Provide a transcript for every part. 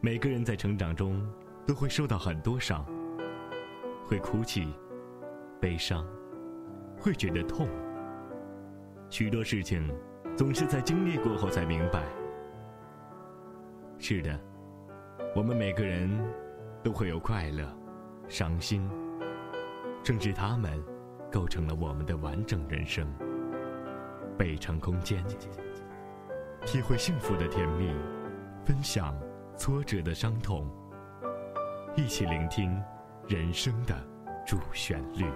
每个人在成长中都会受到很多伤，会哭泣、悲伤，会觉得痛。许多事情总是在经历过后才明白。是的，我们每个人都会有快乐、伤心，正是他们构成了我们的完整人生。北城空间，体会幸福的甜蜜，分享挫折的伤痛，一起聆听人生的主旋律。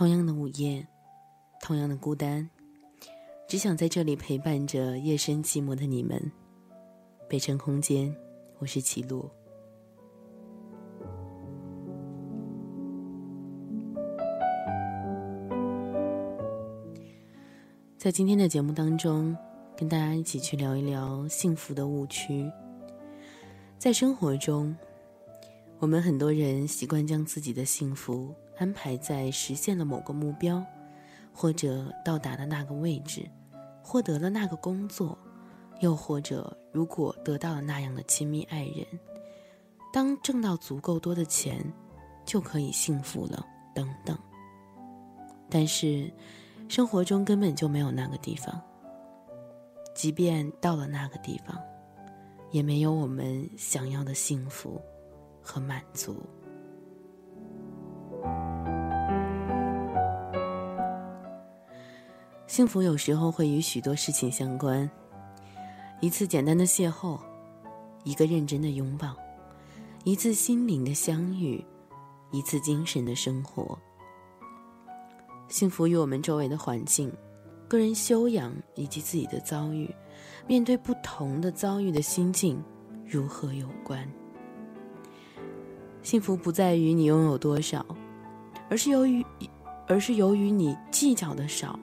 同样的午夜，同样的孤单，只想在这里陪伴着夜深寂寞的你们。北城空间，我是齐路。在今天的节目当中，跟大家一起去聊一聊幸福的误区。在生活中，我们很多人习惯将自己的幸福。安排在实现了某个目标，或者到达了那个位置，获得了那个工作，又或者如果得到了那样的亲密爱人，当挣到足够多的钱，就可以幸福了，等等。但是，生活中根本就没有那个地方。即便到了那个地方，也没有我们想要的幸福和满足。幸福有时候会与许多事情相关，一次简单的邂逅，一个认真的拥抱，一次心灵的相遇，一次精神的生活。幸福与我们周围的环境、个人修养以及自己的遭遇，面对不同的遭遇的心境如何有关。幸福不在于你拥有多少，而是由于，而是由于你计较的少。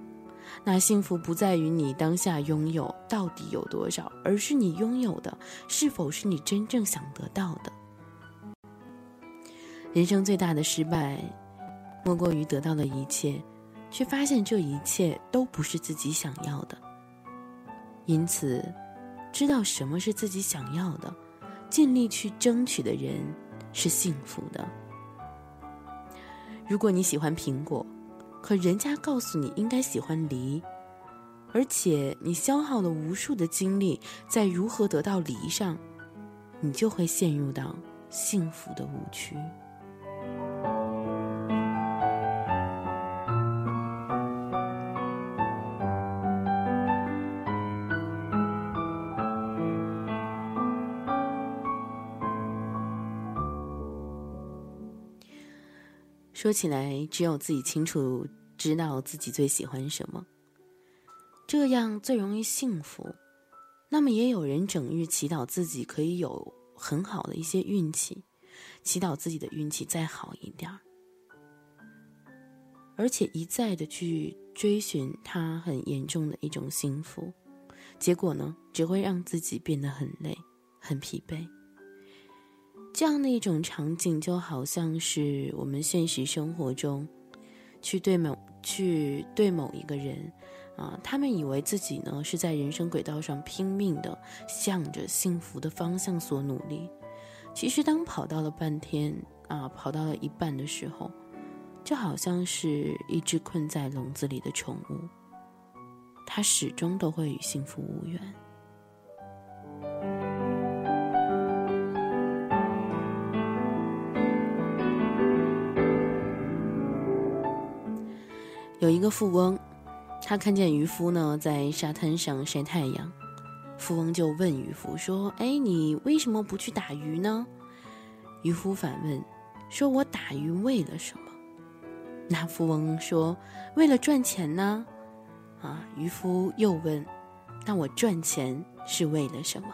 那幸福不在于你当下拥有到底有多少，而是你拥有的是否是你真正想得到的。人生最大的失败，莫过于得到了一切，却发现这一切都不是自己想要的。因此，知道什么是自己想要的，尽力去争取的人是幸福的。如果你喜欢苹果。可人家告诉你应该喜欢梨，而且你消耗了无数的精力在如何得到梨上，你就会陷入到幸福的误区。说起来，只有自己清楚知道自己最喜欢什么，这样最容易幸福。那么，也有人整日祈祷自己可以有很好的一些运气，祈祷自己的运气再好一点儿，而且一再的去追寻他很严重的一种幸福，结果呢，只会让自己变得很累、很疲惫。这样的一种场景，就好像是我们现实生活中，去对某去对某一个人，啊，他们以为自己呢是在人生轨道上拼命的向着幸福的方向所努力，其实当跑到了半天啊，跑到了一半的时候，就好像是一只困在笼子里的宠物，它始终都会与幸福无缘。有一个富翁，他看见渔夫呢在沙滩上晒太阳，富翁就问渔夫说：“哎，你为什么不去打鱼呢？”渔夫反问说：“我打鱼为了什么？”那富翁说：“为了赚钱呢。”啊，渔夫又问：“那我赚钱是为了什么？”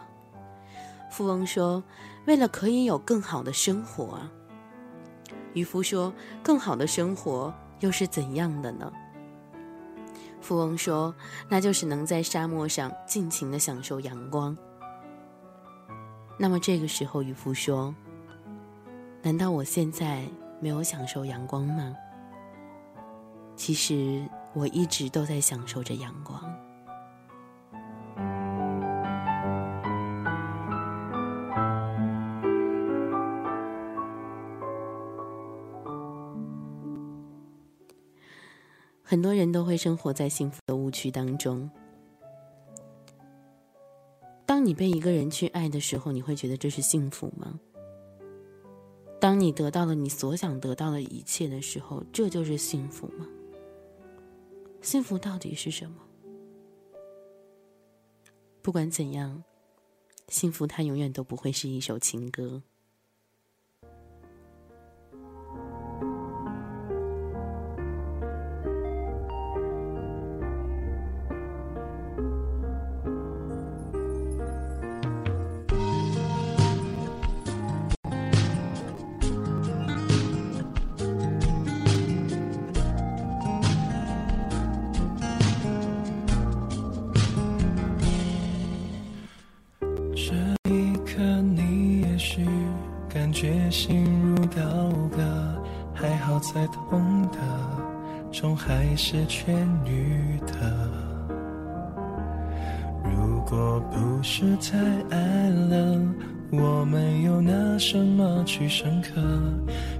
富翁说：“为了可以有更好的生活啊。”渔夫说：“更好的生活又是怎样的呢？”富翁说：“那就是能在沙漠上尽情的享受阳光。”那么这个时候，渔夫说：“难道我现在没有享受阳光吗？”其实我一直都在享受着阳光。很多人都会生活在幸福的误区当中。当你被一个人去爱的时候，你会觉得这是幸福吗？当你得到了你所想得到的一切的时候，这就是幸福吗？幸福到底是什么？不管怎样，幸福它永远都不会是一首情歌。心如刀割，还好在痛的，终还是痊愈的。如果不是太爱了，我们又拿什么去深刻？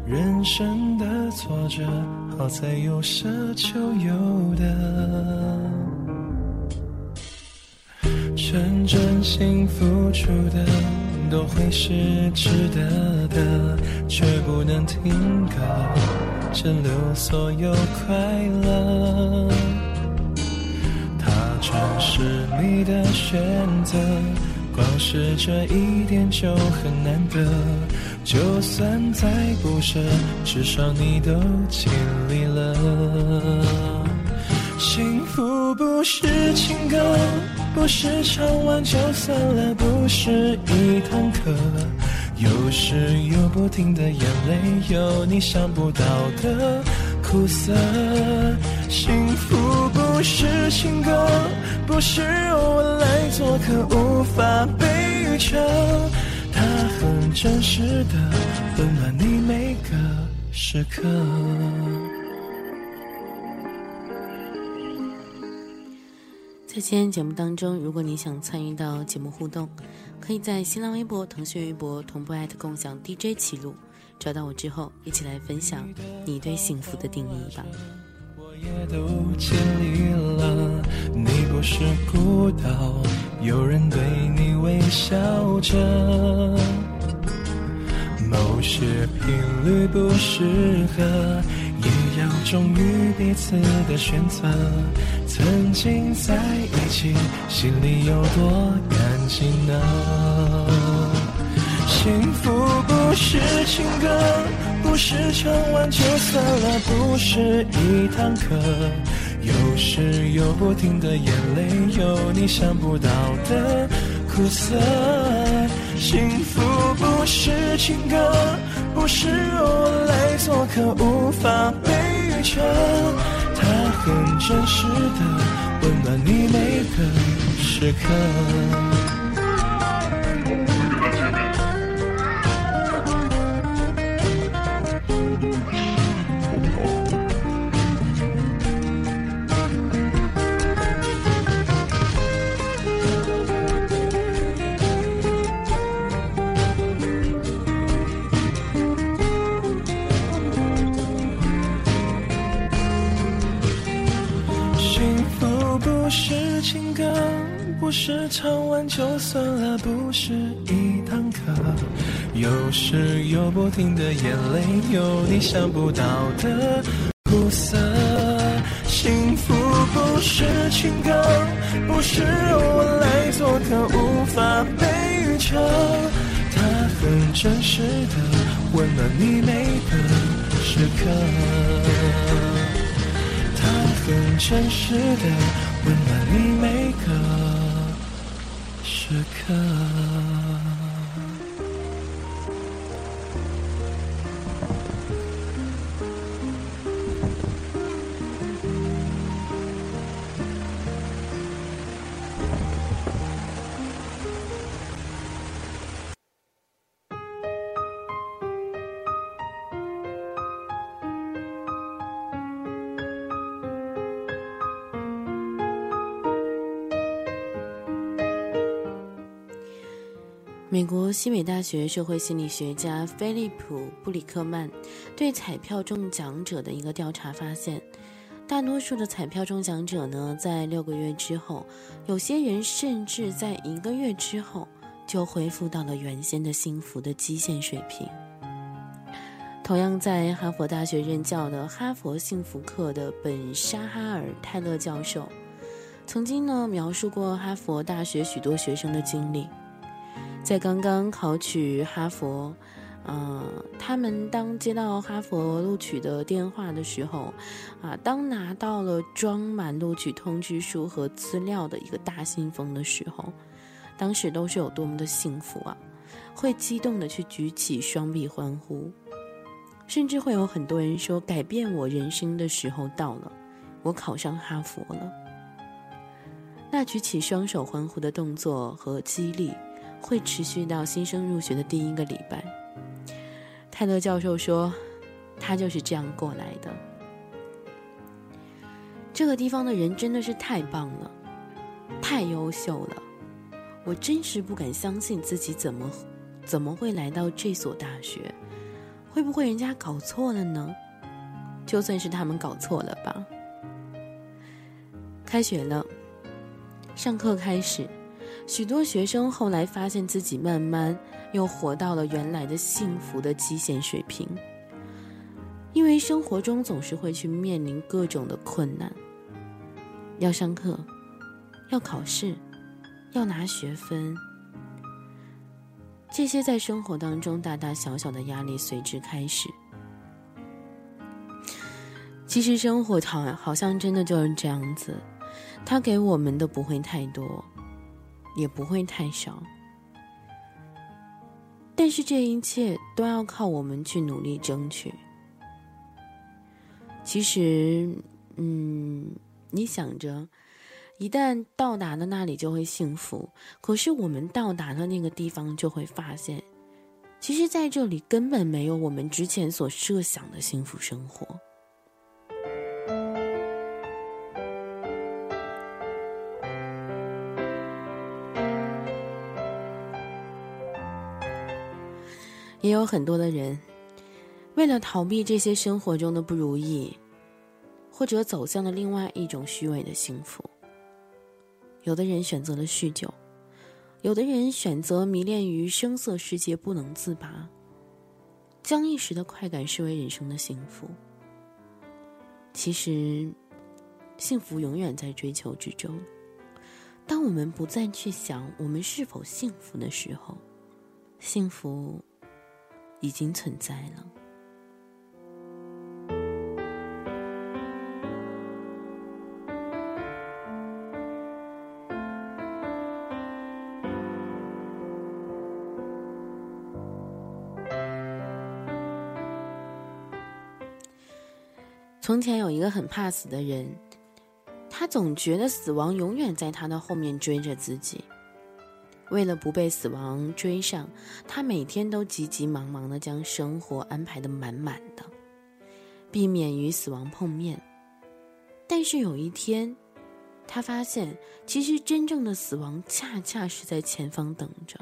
人生的挫折，好在有舍就有的。真正幸付出的。都会是值得的，却不能停格，只留所有快乐。它正是你的选择，光是这一点就很难得。就算再不舍，至少你都尽力了。幸福不是情歌。不是唱完就算了，不是一堂课，有时有不停的眼泪，有你想不到的苦涩。幸福不是情歌，不是偶尔来做客，无法被预测，它很真实的温暖你每个时刻。在今天节目当中，如果你想参与到节目互动，可以在新浪微博、腾讯微博同步艾特共享 DJ 齐路，找到我之后，一起来分享你对幸福的定义吧。我也都尽力了，你不是孤岛，有人对你微笑着。某些频率不适合。也要忠于彼此的选择。曾经在一起，心里有多感激呢？幸福不是情歌，不是唱完就算了，不是一堂课。有时有不停的眼泪，有你想不到的苦涩。幸福不是情歌。不是我来做客，无法被预测。他很真实的温暖你每个时刻。唱完就算了，不是一堂课。有时有不停的眼泪，有你想不到的苦涩。幸福不是情歌，不是偶尔来做客，无法被预测。它很真实的温暖你每个时刻。它很真实的温暖你每个。时刻。西北大学社会心理学家菲利普·布里克曼对彩票中奖者的一个调查发现，大多数的彩票中奖者呢，在六个月之后，有些人甚至在一个月之后就恢复到了原先的幸福的基线水平。同样在哈佛大学任教的哈佛幸福课的本沙哈尔泰勒教授，曾经呢描述过哈佛大学许多学生的经历。在刚刚考取哈佛，嗯，他们当接到哈佛录取的电话的时候，啊，当拿到了装满录取通知书和资料的一个大信封的时候，当时都是有多么的幸福啊！会激动的去举起双臂欢呼，甚至会有很多人说：“改变我人生的时候到了，我考上哈佛了。”那举起双手欢呼的动作和激励。会持续到新生入学的第一个礼拜。泰勒教授说：“他就是这样过来的。这个地方的人真的是太棒了，太优秀了。我真是不敢相信自己怎么怎么会来到这所大学？会不会人家搞错了呢？就算是他们搞错了吧。”开学了，上课开始。许多学生后来发现自己慢慢又活到了原来的幸福的基线水平，因为生活中总是会去面临各种的困难，要上课，要考试，要拿学分，这些在生活当中大大小小的压力随之开始。其实生活好好像真的就是这样子，他给我们的不会太多。也不会太少，但是这一切都要靠我们去努力争取。其实，嗯，你想着，一旦到达了那里就会幸福，可是我们到达了那个地方，就会发现，其实在这里根本没有我们之前所设想的幸福生活。也有很多的人，为了逃避这些生活中的不如意，或者走向了另外一种虚伪的幸福。有的人选择了酗酒，有的人选择迷恋于声色世界不能自拔，将一时的快感视为人生的幸福。其实，幸福永远在追求之中。当我们不再去想我们是否幸福的时候，幸福。已经存在了。从前有一个很怕死的人，他总觉得死亡永远在他的后面追着自己。为了不被死亡追上，他每天都急急忙忙的将生活安排的满满的，避免与死亡碰面。但是有一天，他发现，其实真正的死亡恰恰是在前方等着。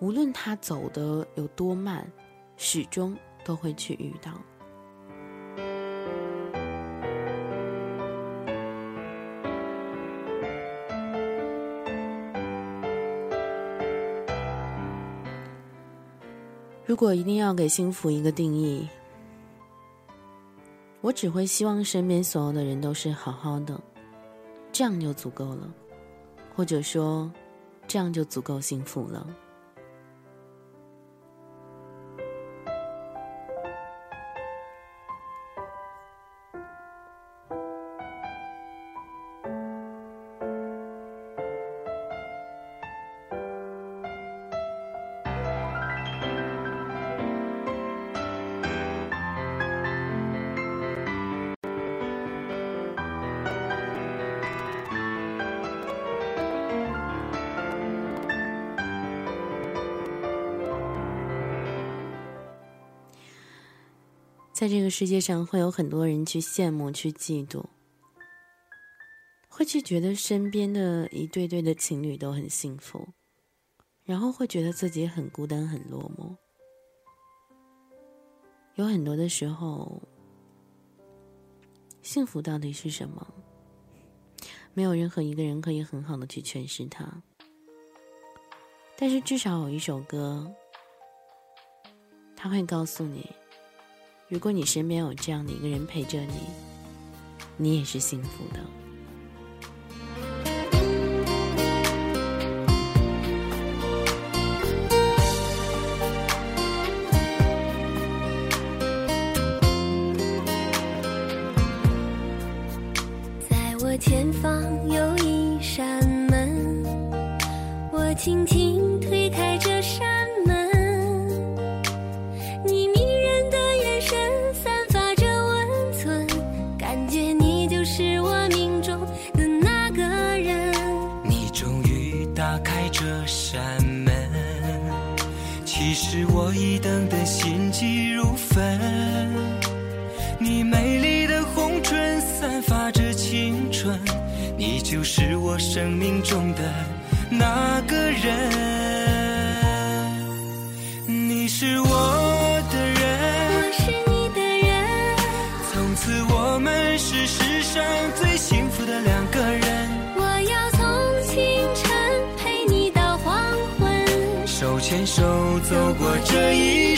无论他走的有多慢，始终都会去遇到。如果一定要给幸福一个定义，我只会希望身边所有的人都是好好的，这样就足够了，或者说，这样就足够幸福了。世界上，会有很多人去羡慕、去嫉妒，会去觉得身边的一对对的情侣都很幸福，然后会觉得自己很孤单、很落寞。有很多的时候，幸福到底是什么？没有任何一个人可以很好的去诠释它。但是至少有一首歌，他会告诉你：如果你身边有这样的一个人陪着你，你也是幸福的。在我前方有一扇门，我轻轻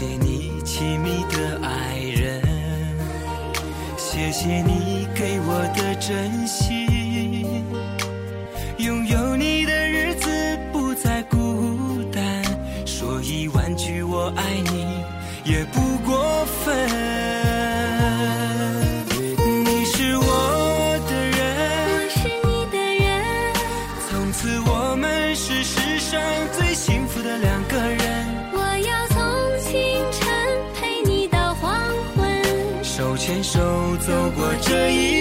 给你亲密的爱人谢谢你给我的真心。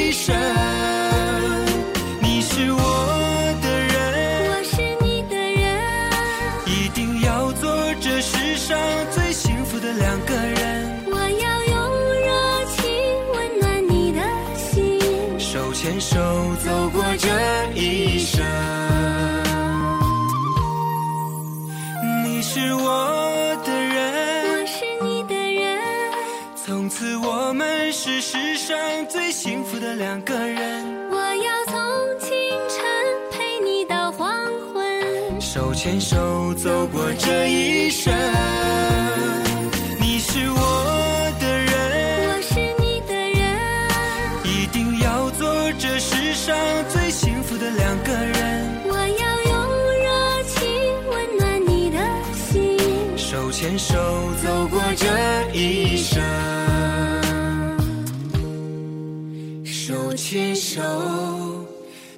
一生，你是我的人，我是你的人，一定要做这世上最幸福的两个人。我要用热情温暖你的心，手牵手走两个人，我要从清晨陪你到黄昏，手牵手走过这一生。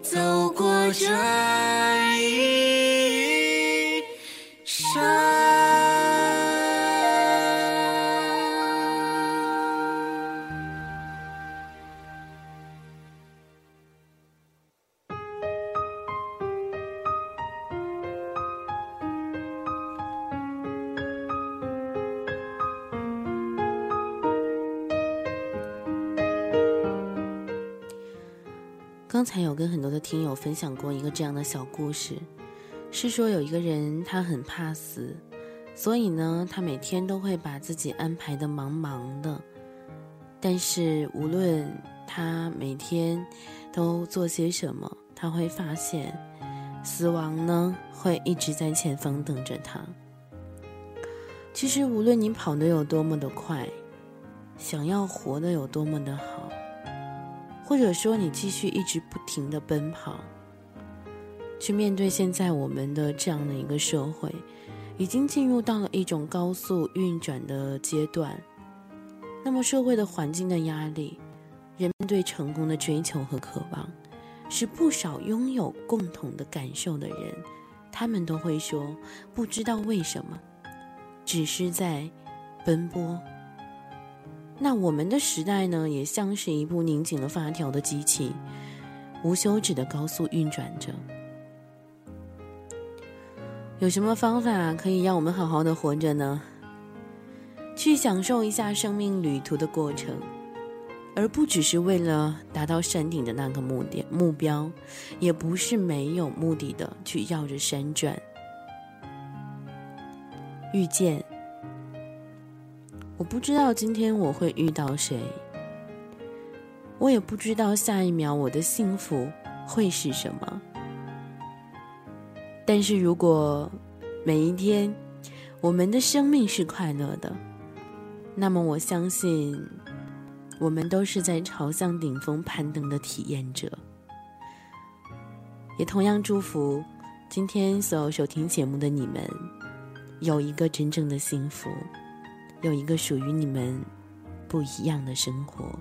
走过这分享过一个这样的小故事，是说有一个人他很怕死，所以呢，他每天都会把自己安排的忙忙的，但是无论他每天都做些什么，他会发现死亡呢会一直在前方等着他。其实无论你跑得有多么的快，想要活得有多么的好，或者说你继续一直不停的奔跑，去面对现在我们的这样的一个社会，已经进入到了一种高速运转的阶段。那么社会的环境的压力，人们对成功的追求和渴望，是不少拥有共同的感受的人，他们都会说，不知道为什么，只是在奔波。那我们的时代呢，也像是一部拧紧了发条的机器，无休止的高速运转着。有什么方法可以让我们好好的活着呢？去享受一下生命旅途的过程，而不只是为了达到山顶的那个目的目标，也不是没有目的的去绕着山转。遇见。我不知道今天我会遇到谁，我也不知道下一秒我的幸福会是什么。但是如果每一天我们的生命是快乐的，那么我相信我们都是在朝向顶峰攀登的体验者。也同样祝福今天所有收听节目的你们，有一个真正的幸福。有一个属于你们不一样的生活。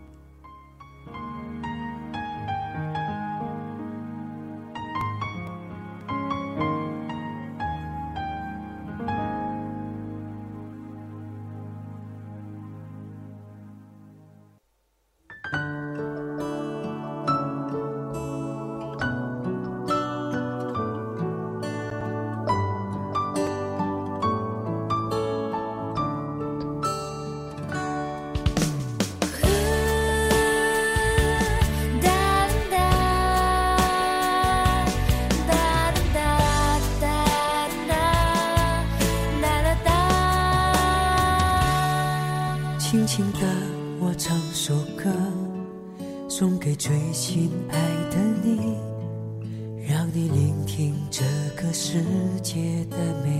世界的美。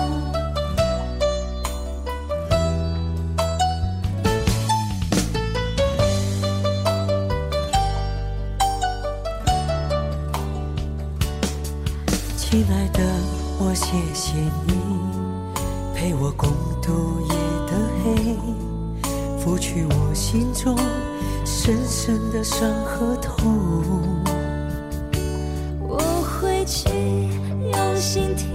拂去我心中深深的伤和痛。我会去用心听，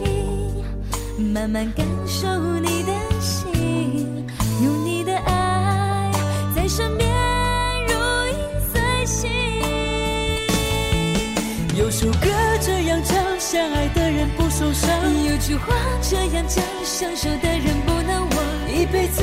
慢慢感受你的心，用你的爱在身边如影随形。有首歌这样唱。相爱的人不受伤，有句话这样讲，相守的人不能忘。一辈子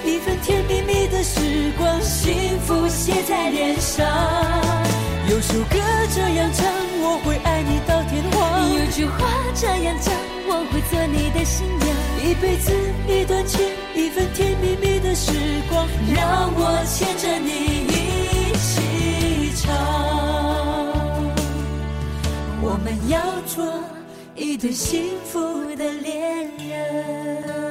写在脸上。有首歌这样唱，我会爱你到天荒。有句话这样讲，我会做你的新娘。一辈子一段情，一份甜蜜蜜的时光，让我牵着你一起唱。我们要做一对幸福的恋人。